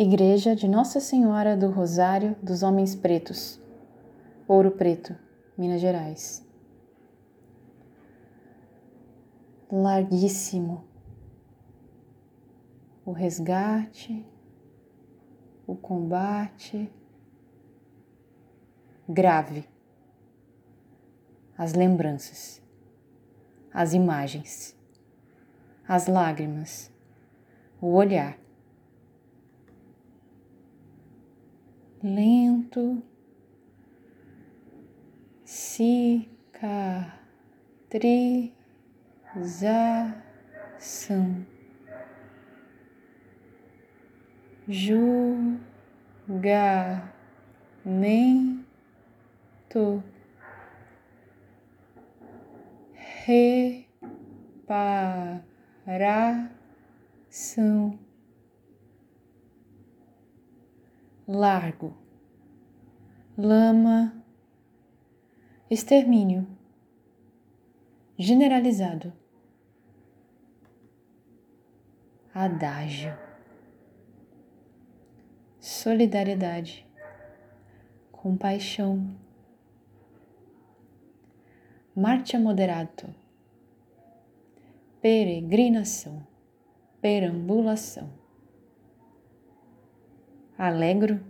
Igreja de Nossa Senhora do Rosário dos Homens Pretos, Ouro Preto, Minas Gerais. Larguíssimo o resgate, o combate, grave as lembranças, as imagens, as lágrimas, o olhar. Lento, cicatrização, julgamento. Reparação, largo, lama, extermínio, generalizado, adágio, solidariedade, compaixão. Marcha moderato, peregrinação, perambulação alegro?